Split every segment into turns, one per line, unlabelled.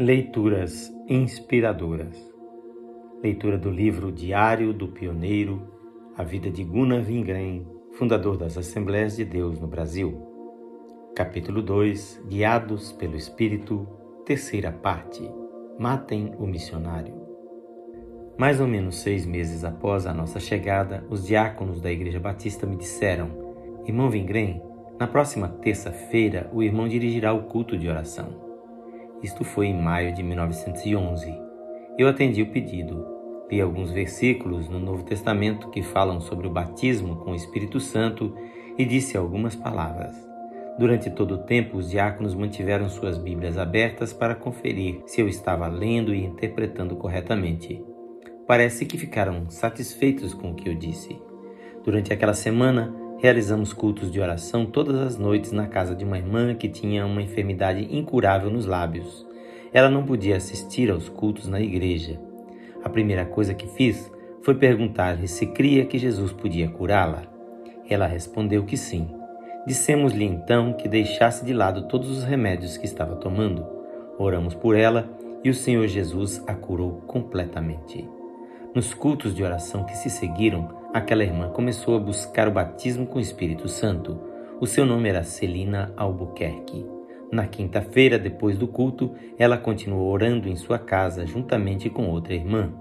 Leituras inspiradoras. Leitura do livro Diário do Pioneiro, a vida de Gunnar Wingren, fundador das Assembleias de Deus no Brasil. Capítulo 2 Guiados pelo Espírito, terceira parte. Matem o missionário. Mais ou menos seis meses após a nossa chegada, os diáconos da Igreja Batista me disseram: Irmão Wingren, na próxima terça-feira o irmão dirigirá o culto de oração. Isto foi em maio de 1911. Eu atendi o pedido. Li alguns versículos no Novo Testamento que falam sobre o batismo com o Espírito Santo e disse algumas palavras. Durante todo o tempo, os diáconos mantiveram suas Bíblias abertas para conferir se eu estava lendo e interpretando corretamente. Parece que ficaram satisfeitos com o que eu disse. Durante aquela semana, realizamos cultos de oração todas as noites na casa de uma irmã que tinha uma enfermidade incurável nos lábios. Ela não podia assistir aos cultos na igreja. A primeira coisa que fiz foi perguntar-lhe se cria que Jesus podia curá-la. Ela respondeu que sim. Dissemos-lhe então que deixasse de lado todos os remédios que estava tomando. Oramos por ela e o Senhor Jesus a curou completamente. Nos cultos de oração que se seguiram, aquela irmã começou a buscar o batismo com o Espírito Santo. O seu nome era Celina Albuquerque. Na quinta-feira, depois do culto, ela continuou orando em sua casa juntamente com outra irmã.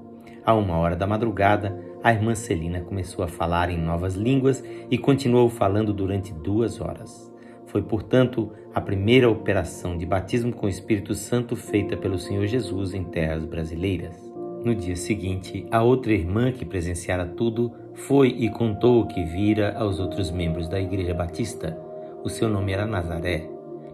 A uma hora da madrugada, a irmã Celina começou a falar em novas línguas e continuou falando durante duas horas. Foi, portanto, a primeira operação de batismo com o Espírito Santo feita pelo Senhor Jesus em terras brasileiras. No dia seguinte, a outra irmã que presenciara tudo foi e contou o que vira aos outros membros da Igreja Batista. O seu nome era Nazaré.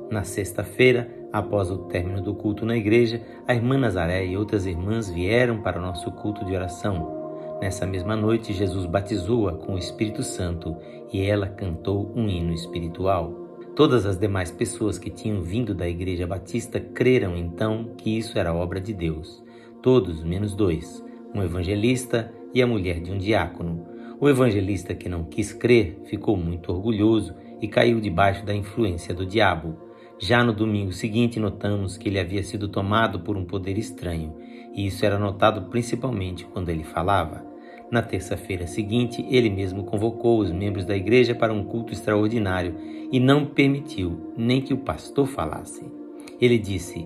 Na sexta-feira, após o término do culto na igreja, a irmã Nazaré e outras irmãs vieram para o nosso culto de oração. Nessa mesma noite, Jesus batizou-a com o Espírito Santo e ela cantou um hino espiritual. Todas as demais pessoas que tinham vindo da Igreja Batista creram então que isso era obra de Deus todos menos dois, um evangelista e a mulher de um diácono. O evangelista que não quis crer ficou muito orgulhoso e caiu debaixo da influência do diabo. Já no domingo seguinte, notamos que ele havia sido tomado por um poder estranho, e isso era notado principalmente quando ele falava. Na terça-feira seguinte, ele mesmo convocou os membros da igreja para um culto extraordinário e não permitiu nem que o pastor falasse. Ele disse: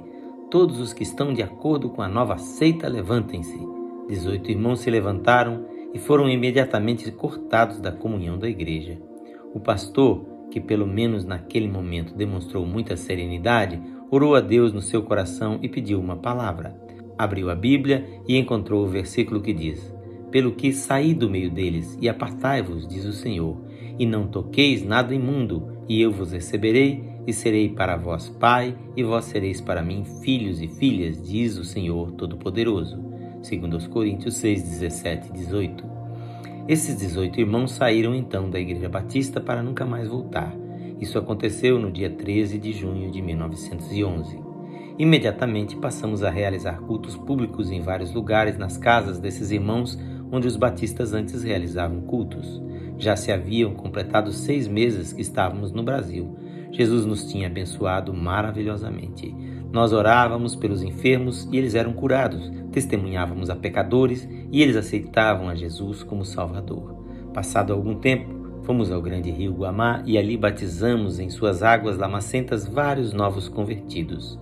Todos os que estão de acordo com a nova seita, levantem-se. Dezoito irmãos se levantaram e foram imediatamente cortados da comunhão da igreja. O pastor, que pelo menos naquele momento demonstrou muita serenidade, orou a Deus no seu coração e pediu uma palavra. Abriu a Bíblia e encontrou o versículo que diz: Pelo que saí do meio deles e apartai-vos, diz o Senhor, e não toqueis nada imundo, e eu vos receberei e serei para vós pai, e vós sereis para mim filhos e filhas, diz o Senhor Todo-Poderoso. Segundo Coríntios 6, 17 e 18. Esses 18 irmãos saíram então da Igreja Batista para nunca mais voltar. Isso aconteceu no dia 13 de junho de 1911. Imediatamente passamos a realizar cultos públicos em vários lugares nas casas desses irmãos onde os batistas antes realizavam cultos. Já se haviam completado seis meses que estávamos no Brasil Jesus nos tinha abençoado maravilhosamente. Nós orávamos pelos enfermos e eles eram curados, testemunhávamos a pecadores e eles aceitavam a Jesus como Salvador. Passado algum tempo, fomos ao grande rio Guamá e ali batizamos em suas águas lamacentas vários novos convertidos.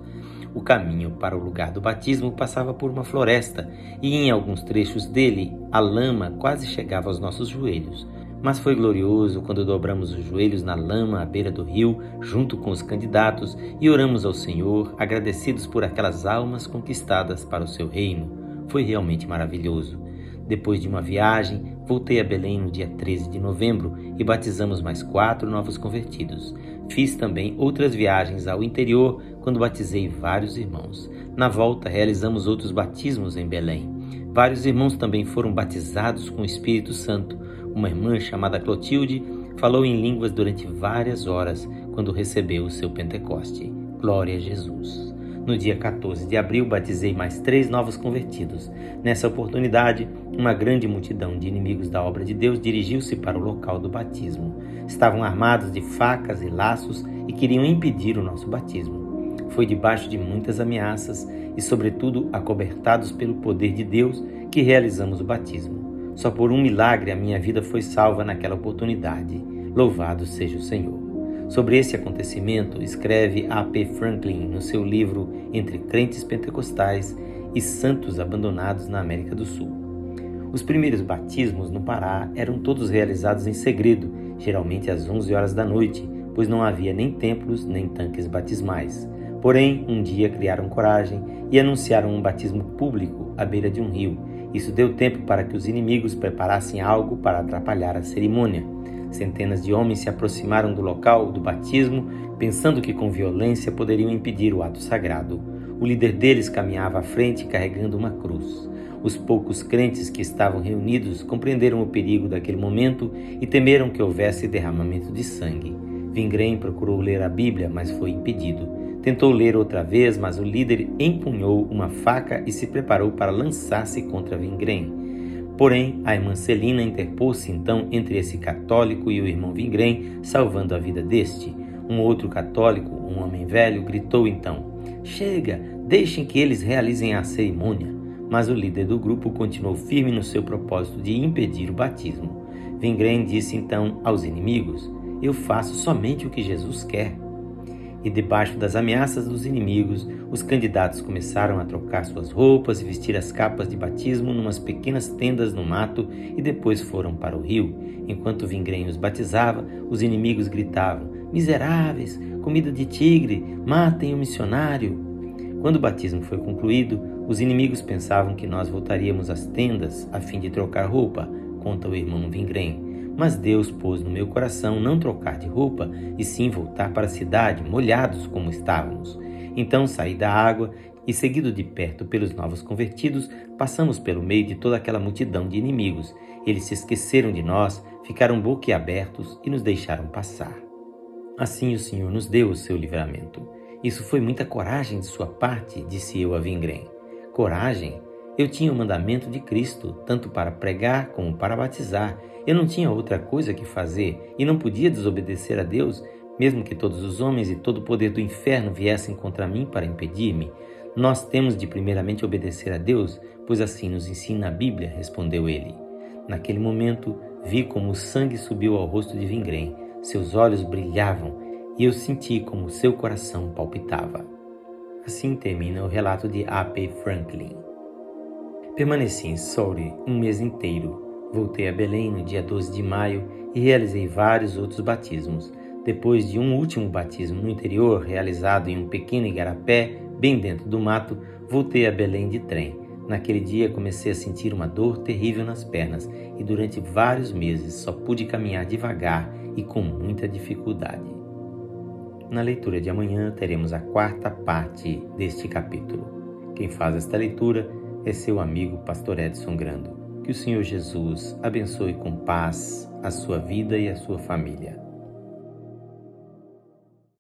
O caminho para o lugar do batismo passava por uma floresta e em alguns trechos dele a lama quase chegava aos nossos joelhos. Mas foi glorioso quando dobramos os joelhos na lama à beira do rio, junto com os candidatos, e oramos ao Senhor, agradecidos por aquelas almas conquistadas para o seu reino. Foi realmente maravilhoso. Depois de uma viagem, voltei a Belém no dia 13 de novembro e batizamos mais quatro novos convertidos. Fiz também outras viagens ao interior quando batizei vários irmãos. Na volta, realizamos outros batismos em Belém. Vários irmãos também foram batizados com o Espírito Santo. Uma irmã chamada Clotilde falou em línguas durante várias horas quando recebeu o seu Pentecoste. Glória a Jesus. No dia 14 de abril, batizei mais três novos convertidos. Nessa oportunidade, uma grande multidão de inimigos da obra de Deus dirigiu-se para o local do batismo. Estavam armados de facas e laços e queriam impedir o nosso batismo. Foi debaixo de muitas ameaças e, sobretudo, acobertados pelo poder de Deus que realizamos o batismo. Só por um milagre a minha vida foi salva naquela oportunidade. Louvado seja o Senhor. Sobre esse acontecimento, escreve A. P. Franklin no seu livro Entre Crentes Pentecostais e Santos Abandonados na América do Sul. Os primeiros batismos no Pará eram todos realizados em segredo, geralmente às 11 horas da noite, pois não havia nem templos nem tanques batismais. Porém, um dia criaram coragem e anunciaram um batismo público à beira de um rio. Isso deu tempo para que os inimigos preparassem algo para atrapalhar a cerimônia. Centenas de homens se aproximaram do local do batismo, pensando que com violência poderiam impedir o ato sagrado. O líder deles caminhava à frente carregando uma cruz. Os poucos crentes que estavam reunidos compreenderam o perigo daquele momento e temeram que houvesse derramamento de sangue. Vingrem procurou ler a Bíblia, mas foi impedido. Tentou ler outra vez, mas o líder empunhou uma faca e se preparou para lançar-se contra Vingrem. Porém, a irmã Celina interpôs-se então entre esse católico e o irmão Vingrem, salvando a vida deste. Um outro católico, um homem velho, gritou então: Chega, deixem que eles realizem a cerimônia. Mas o líder do grupo continuou firme no seu propósito de impedir o batismo. Vingrem disse então aos inimigos: Eu faço somente o que Jesus quer e debaixo das ameaças dos inimigos, os candidatos começaram a trocar suas roupas e vestir as capas de batismo numas pequenas tendas no mato e depois foram para o rio. Enquanto Vingrem os batizava, os inimigos gritavam: Miseráveis, comida de tigre, matem o missionário. Quando o batismo foi concluído, os inimigos pensavam que nós voltaríamos às tendas a fim de trocar roupa, conta o irmão Vingrem. Mas Deus pôs no meu coração não trocar de roupa, e sim voltar para a cidade, molhados como estávamos. Então saí da água e, seguido de perto pelos novos convertidos, passamos pelo meio de toda aquela multidão de inimigos. Eles se esqueceram de nós, ficaram boquiabertos e nos deixaram passar. Assim o Senhor nos deu o seu livramento. Isso foi muita coragem de sua parte, disse eu a Vingrem. Coragem? Eu tinha o mandamento de Cristo, tanto para pregar como para batizar. Eu não tinha outra coisa que fazer e não podia desobedecer a Deus, mesmo que todos os homens e todo o poder do inferno viessem contra mim para impedir-me. Nós temos de primeiramente obedecer a Deus, pois assim nos ensina a Bíblia, respondeu ele. Naquele momento, vi como o sangue subiu ao rosto de Vingrem, seus olhos brilhavam e eu senti como seu coração palpitava. Assim termina o relato de A.P. Franklin. Permaneci em Souri um mês inteiro. Voltei a Belém no dia 12 de maio e realizei vários outros batismos. Depois de um último batismo no interior, realizado em um pequeno igarapé, bem dentro do mato, voltei a Belém de trem. Naquele dia comecei a sentir uma dor terrível nas pernas e durante vários meses só pude caminhar devagar e com muita dificuldade. Na leitura de amanhã teremos a quarta parte deste capítulo. Quem faz esta leitura é seu amigo Pastor Edson Grando. Que o Senhor Jesus abençoe com paz a sua vida e a sua família.